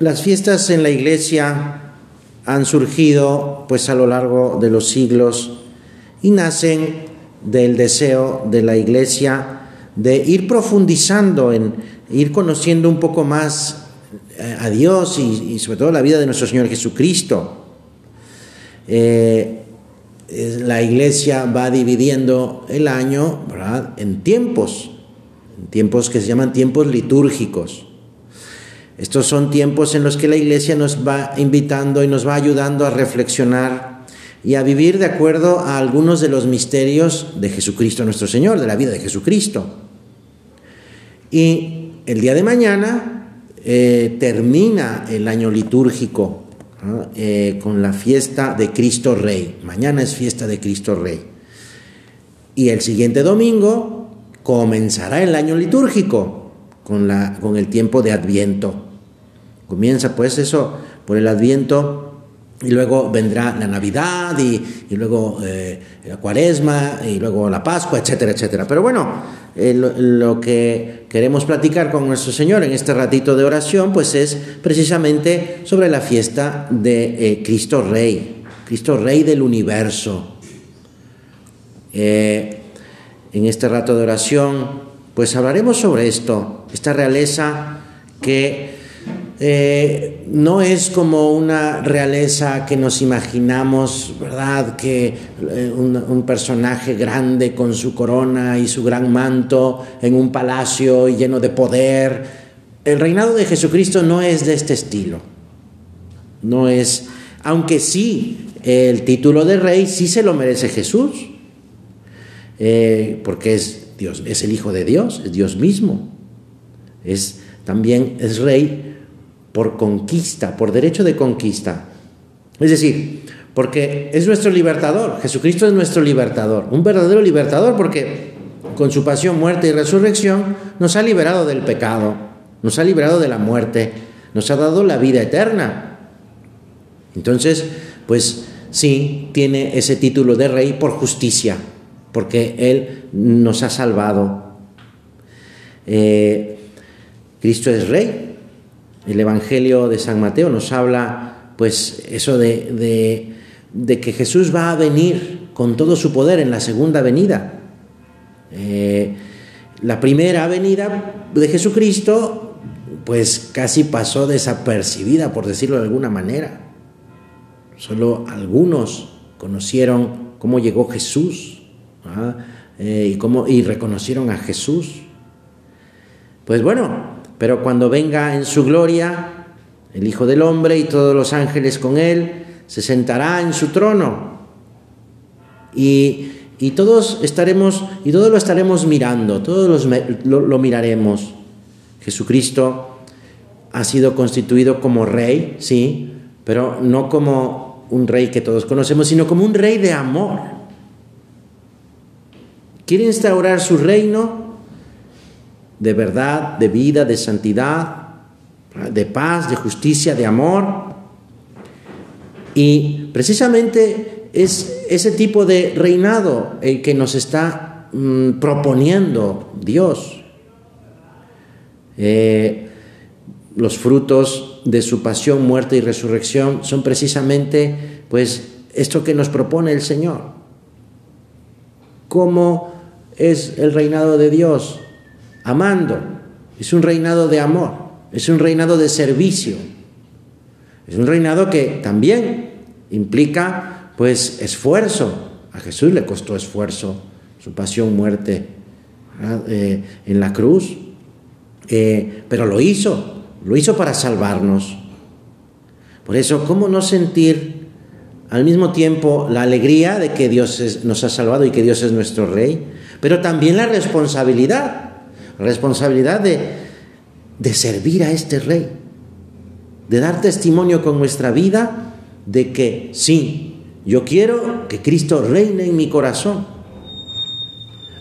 las fiestas en la iglesia han surgido pues a lo largo de los siglos y nacen del deseo de la iglesia de ir profundizando en ir conociendo un poco más eh, a Dios y, sobre todo la vida de nuestro Señor Jesucristo. Eh, la iglesia va dividiendo el año en tiempos, en tiempos que se llaman tiempos litúrgicos. Estos son tiempos en los que la iglesia nos va invitando y nos va ayudando a reflexionar y a vivir de acuerdo a algunos de los misterios de Jesucristo nuestro Señor, de la vida de Jesucristo. Y el día de mañana eh, termina el año litúrgico eh, con la fiesta de Cristo Rey. Mañana es fiesta de Cristo Rey. Y el siguiente domingo comenzará el año litúrgico con, la, con el tiempo de Adviento. Comienza pues eso por el Adviento y luego vendrá la Navidad y, luego eh, la Cuaresma y luego la Pascua, etcétera, etcétera. Pero bueno, eh, lo, que queremos platicar con nuestro Señor en este ratito de oración, pues es precisamente sobre la fiesta de eh, Cristo Rey, Cristo Rey del universo. en este rato de oración, pues hablaremos sobre esto, esta realeza que eh, no es como una realeza que nos imaginamos, ¿verdad? Que eh, un, personaje grande con su corona y su gran manto en un palacio lleno de poder. El reinado de Jesucristo no es de este estilo. No es, aunque sí, el título de rey sí se lo merece Jesús, eh, porque es Dios, es el Hijo de Dios, es Dios mismo. Es, también es rey por conquista, por derecho de conquista. Es decir, porque es nuestro libertador, Jesucristo es nuestro libertador, un verdadero libertador porque con su pasión, muerte y resurrección nos ha liberado del pecado, nos ha liberado de la muerte, nos ha dado la vida eterna. Entonces, pues sí, tiene ese título de rey por justicia, porque Él nos ha salvado. Eh, Cristo es rey, el Evangelio de San Mateo nos habla, pues, eso de, que Jesús va a venir con todo su poder en la segunda venida. Eh, la primera venida de Jesucristo, pues casi pasó desapercibida, por decirlo de alguna manera. Solo algunos conocieron cómo llegó Jesús ¿ah? eh, y, cómo, y reconocieron a Jesús. Pues bueno, pero cuando venga en su gloria, el Hijo del Hombre y todos los ángeles con él, se sentará en su trono. Y, todos estaremos, y todos lo estaremos mirando, todos lo, lo miraremos. Jesucristo ha sido constituido como rey, sí, pero no como un rey que todos conocemos, sino como un rey de amor. Quiere instaurar su reino de verdad, de vida, de santidad, de paz, de justicia, de amor. Y precisamente es ese tipo de reinado el que nos está mm, proponiendo Dios. Eh, los frutos de su pasión, muerte y resurrección son precisamente pues esto que nos propone el Señor. ¿Cómo es el reinado de Dios? Amando. Es un reinado de amor, es un reinado de servicio. Es un reinado que también implica pues esfuerzo. A Jesús le costó esfuerzo su pasión, muerte eh, en la cruz, eh, pero lo hizo, lo hizo para salvarnos. Por eso, ¿cómo no sentir al mismo tiempo la alegría de que Dios nos ha salvado y que Dios es nuestro Rey, pero también la responsabilidad responsabilidad de, de servir a este rey, de dar testimonio con nuestra vida de que sí, yo quiero que Cristo reine en mi corazón.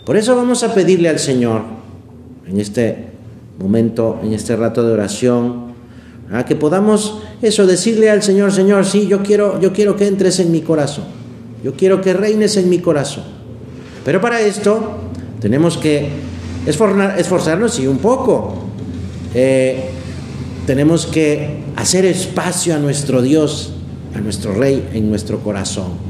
Por eso vamos a pedirle al Señor en este momento, en este rato de oración, a que podamos eso decirle al Señor, Señor, sí, yo quiero, yo quiero que entres en mi corazón. Yo quiero que reines en mi corazón. Pero para esto tenemos que esforzarnos, sí, un poco. Eh, tenemos que hacer espacio a nuestro Dios, a nuestro Rey en nuestro corazón.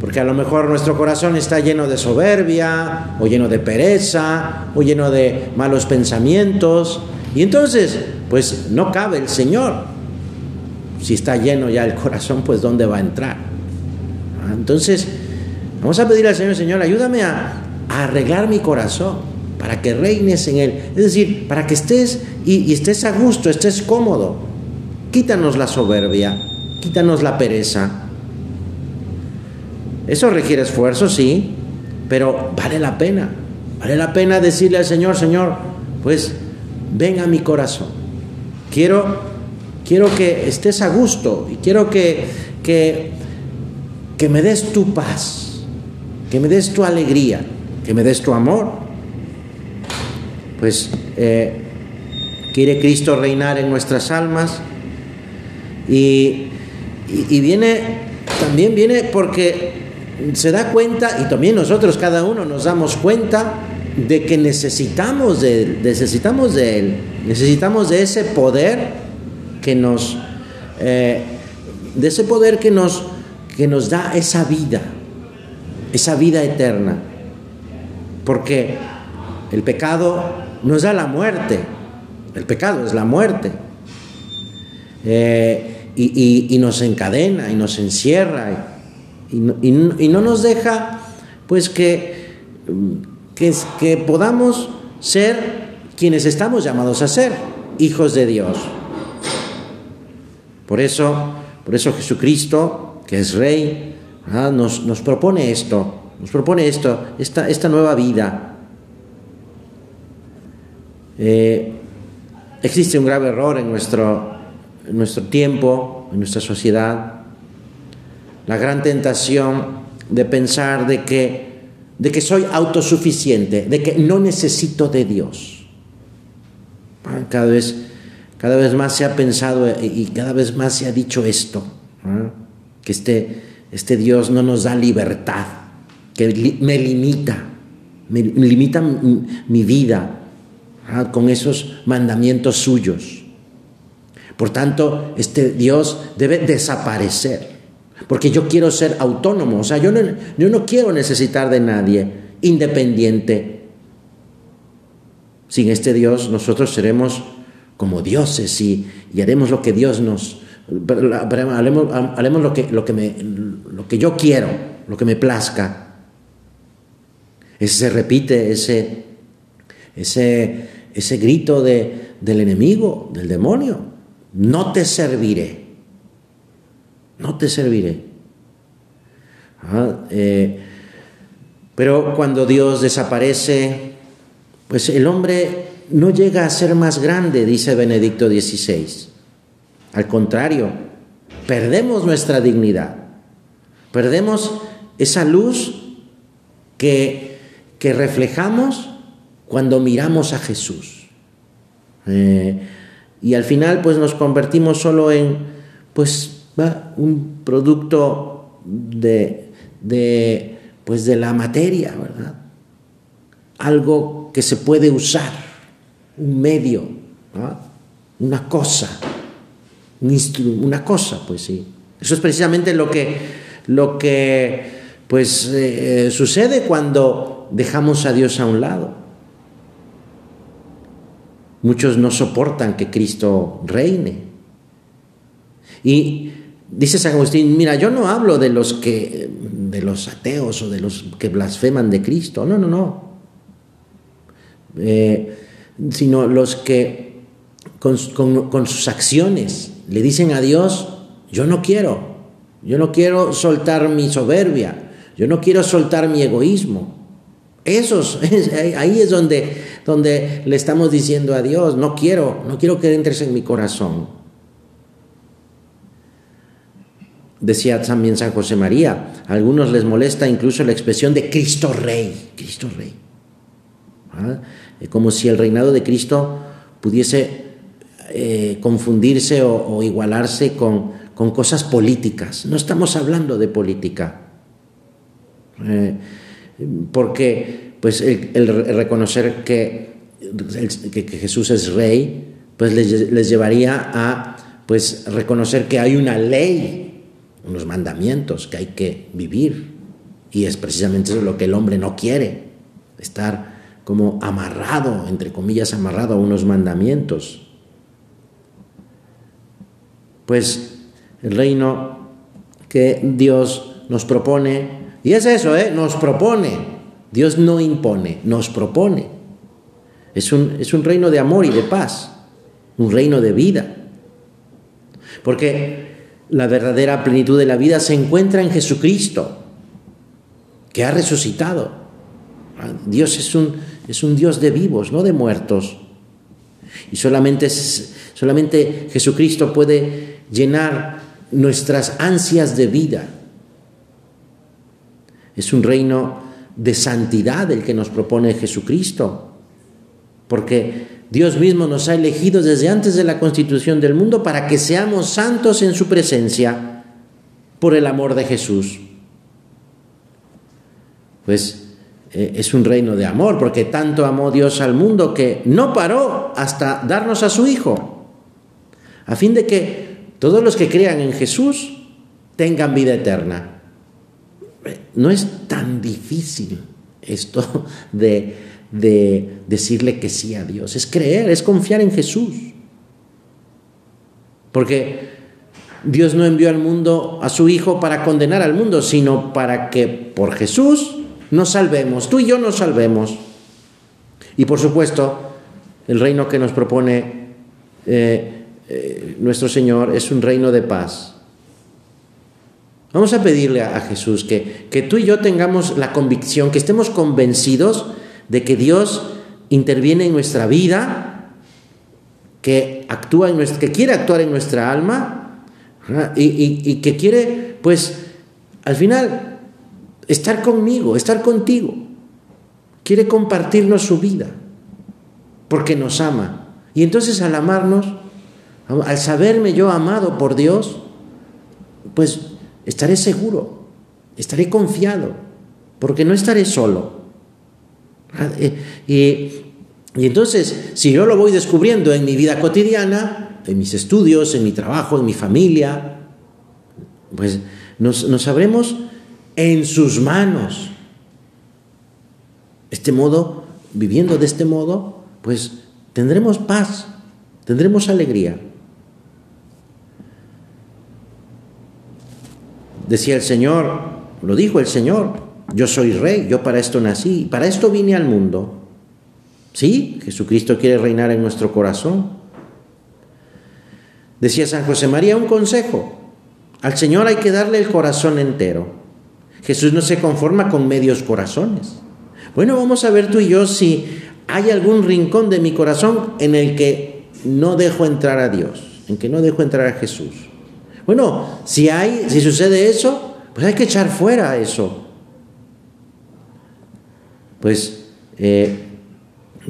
Porque a lo mejor nuestro corazón está lleno de soberbia, o lleno de pereza, o lleno de malos pensamientos. Y entonces, pues no cabe el Señor. Si está lleno ya el corazón, pues ¿dónde va a entrar? Ah, entonces, vamos a pedir al Señor, Señor, ayúdame a, arreglar mi corazón para que reines en él. Es decir, para que estés y, estés a gusto, estés cómodo. Quítanos la soberbia, quítanos la pereza. Eso requiere esfuerzo, sí, pero vale la pena. Vale la pena decirle al Señor, Señor, pues ven a mi corazón. Quiero, quiero que estés a gusto y quiero que, que, que me des tu paz, que me des tu alegría, que me des tu amor. Pues eh, quiere Cristo reinar en nuestras almas y, y, viene, también viene porque se da cuenta, y también nosotros cada uno nos damos cuenta de que necesitamos de Él, necesitamos de Él, necesitamos de ese poder que nos, eh, de ese poder que nos, que nos da esa vida, esa vida eterna. Porque el pecado nos da la muerte, el pecado es la muerte. Eh, y, nos encadena y nos encierra y, no nos deja pues que que, que podamos ser quienes estamos llamados a ser, hijos de Dios. Por eso, por eso Jesucristo, que es Rey, nos, nos, propone esto, nos propone esto, esta, esta nueva vida. Eh, existe un grave error en nuestro, en nuestro tiempo, en nuestra sociedad, la gran tentación de pensar de que de que soy autosuficiente, de que no necesito de Dios. Ah, cada vez, cada vez más se ha pensado y cada vez más se ha dicho esto, que este, este Dios no nos da libertad, que me limita, me limita mi vida con esos mandamientos suyos. Por tanto, este Dios debe desaparecer. Porque yo quiero ser autónomo, o sea, yo no, yo no quiero necesitar de nadie, independiente. Sin este Dios nosotros seremos como dioses y, haremos lo que Dios nos... Haremos, lo, que, lo, que me, lo que yo quiero, lo que me plazca. Ese se repite, ese, ese, ese grito de, del enemigo, del demonio. No te serviré no te serviré. Ah, eh, pero cuando Dios desaparece, pues el hombre no llega a ser más grande, dice Benedicto XVI. Al contrario, perdemos nuestra dignidad, perdemos esa luz que, que reflejamos cuando miramos a Jesús. Eh, y al final pues nos convertimos solo en pues un producto de, de, pues de la materia, ¿verdad? Algo que se puede usar, un medio, una cosa, una cosa, pues sí. Eso es precisamente lo que, lo que pues, eh, sucede cuando dejamos a Dios a un lado. Muchos no soportan que Cristo reine. Y Dice San Agustín, mira, yo no hablo de los que de los ateos o de los que blasfeman de Cristo, no, no, no. Eh, sino los que con, con sus acciones le dicen a Dios, yo no quiero, yo no quiero soltar mi soberbia, yo no quiero soltar mi egoísmo. Esos, ahí es donde, donde le estamos diciendo a Dios, no quiero, no quiero que entres en mi corazón. Decía también San José María, a algunos les molesta incluso la expresión de Cristo Rey, Cristo Rey. ¿Ah? Como si el reinado de Cristo pudiese eh, confundirse o, igualarse con, cosas políticas. No estamos hablando de política. Eh, porque pues el, reconocer que, Jesús es rey, pues les, les llevaría a pues reconocer que hay una ley, unos mandamientos que hay que vivir. Y es precisamente eso lo que el hombre no quiere, estar como amarrado, entre comillas, amarrado a unos mandamientos. Pues el reino que Dios nos propone, y es eso, ¿eh? nos propone, Dios no impone, nos propone. Es un, es un reino de amor y de paz, un reino de vida. Porque la verdadera plenitud de la vida se encuentra en Jesucristo, que ha resucitado. Dios es un, es un Dios de vivos, no de muertos. Y solamente, solamente Jesucristo puede llenar nuestras ansias de vida. Es un reino de santidad el que nos propone Jesucristo, porque Dios mismo nos ha elegido desde antes de la constitución del mundo para que seamos santos en su presencia por el amor de Jesús. Pues eh, es un reino de amor, porque tanto amó Dios al mundo que no paró hasta darnos a su Hijo, a fin de que todos los que crean en Jesús tengan vida eterna. No es tan difícil esto de de decirle que sí a Dios, es creer, es confiar en Jesús. Porque Dios no envió al mundo a su Hijo para condenar al mundo, sino para que por Jesús nos salvemos, tú y yo nos salvemos. Y por supuesto, el reino que nos propone eh, eh, nuestro Señor es un reino de paz. Vamos a pedirle a, Jesús que, que tú y yo tengamos la convicción, que estemos convencidos de que Dios interviene en nuestra vida, que, actúa en nuestra, que quiere actuar en nuestra alma y, y que quiere, pues, al final, estar conmigo, estar contigo. Quiere compartirnos su vida, porque nos ama. Y entonces al amarnos, al saberme yo amado por Dios, pues estaré seguro, estaré confiado, porque no estaré solo. Ah, y, entonces, si yo lo voy descubriendo en mi vida cotidiana, en mis estudios, en mi trabajo, en mi familia, pues nos, nos sabremos en sus manos. Este modo, viviendo de este modo, pues tendremos paz, tendremos alegría. Decía el Señor, lo dijo el Señor, yo soy rey, yo para esto nací, para esto vine al mundo. Sí, Jesucristo quiere reinar en nuestro corazón. Decía San José María un consejo. Al Señor hay que darle el corazón entero. Jesús no se conforma con medios corazones. Bueno, vamos a ver tú y yo si hay algún rincón de mi corazón en el que no dejo entrar a Dios, en que no dejo entrar a Jesús. Bueno, si hay, si sucede eso, pues hay que echar fuera eso pues, eh,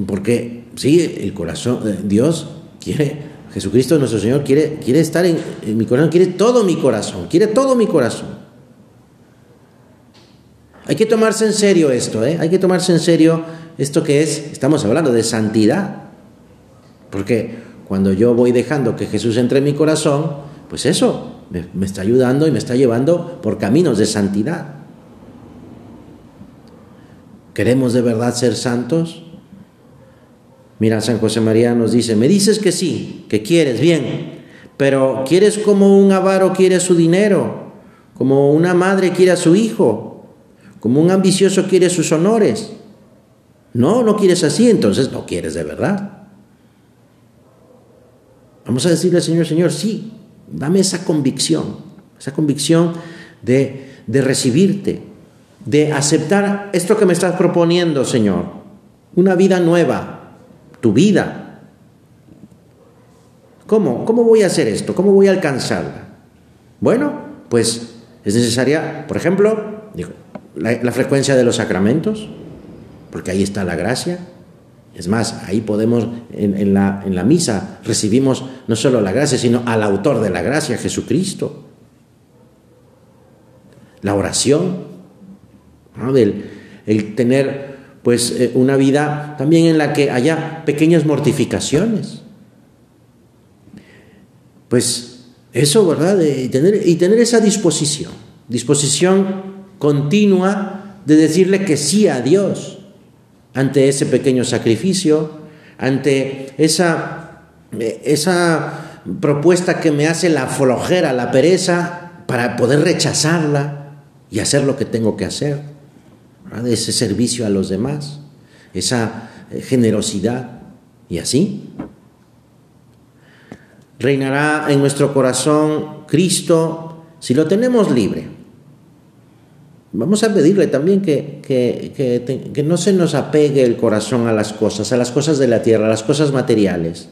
porque sí, el corazón, eh, Dios quiere, Jesucristo nuestro Señor quiere, quiere estar en, mi corazón, quiere todo mi corazón, quiere todo mi corazón. Hay que tomarse en serio esto, ¿eh? hay que tomarse en serio esto que es, estamos hablando de santidad. Porque cuando yo voy dejando que Jesús entre en mi corazón, pues eso me está ayudando y me está llevando por caminos de santidad. ¿Queremos de verdad ser santos? Mira, San José María nos dice, me dices que sí, que quieres, bien, pero ¿quieres como un avaro quiere su dinero? Como una madre quiere a su hijo? Como un ambicioso quiere sus honores? No, no quieres así, entonces no quieres de verdad. Vamos a decirle al Señor, Señor, sí, dame esa convicción, esa convicción de, de recibirte, de aceptar esto que me estás proponiendo, Señor, una vida nueva, tu vida. ¿Cómo? ¿Cómo voy a hacer esto? ¿Cómo voy a alcanzarla? Bueno, pues es necesaria, por ejemplo, la, frecuencia de los sacramentos, porque ahí está la gracia. Es más, ahí podemos, en, la, misa, recibimos no solo la gracia, sino al autor de la gracia, Jesucristo. La oración, el, tener pues eh, una vida también en la que haya pequeñas mortificaciones. pues eso, ¿verdad? y tener esa disposición, disposición continua de decirle que sí a Dios ante ese pequeño sacrificio, ante esa, esa propuesta que me hace la flojera, la pereza, para poder rechazarla y hacer lo que tengo que hacer, ese servicio a los demás, esa eh, generosidad y así. Reinará en nuestro corazón Cristo si lo tenemos libre. Vamos a pedirle también que, que, no se nos apegue el corazón a las cosas, a las cosas de la tierra, a las cosas materiales.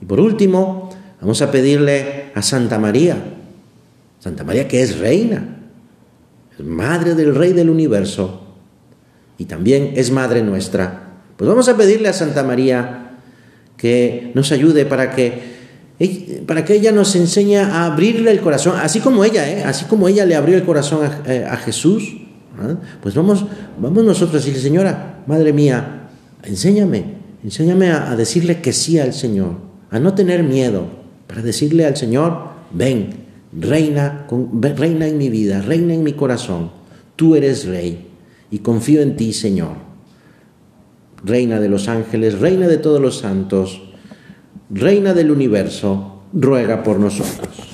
Y por último, vamos a pedirle a Santa María, Santa María que es reina, es madre del Rey del universo y también es madre nuestra. Pues vamos a pedirle a Santa María que nos ayude para que para que ella nos enseñe a abrirle el corazón, así como ella, ¿eh? así como ella le abrió el corazón a, eh, Jesús, pues vamos, vamos nosotros a decirle, Señora, Madre mía, enséñame, enséñame a, decirle que sí al Señor, a no tener miedo, para decirle al Señor, ven, reina, reina en mi vida, reina en mi corazón, tú eres rey y confío en ti, Señor. Reina de los ángeles, reina de todos los santos, Reina del universo, ruega por nosotros.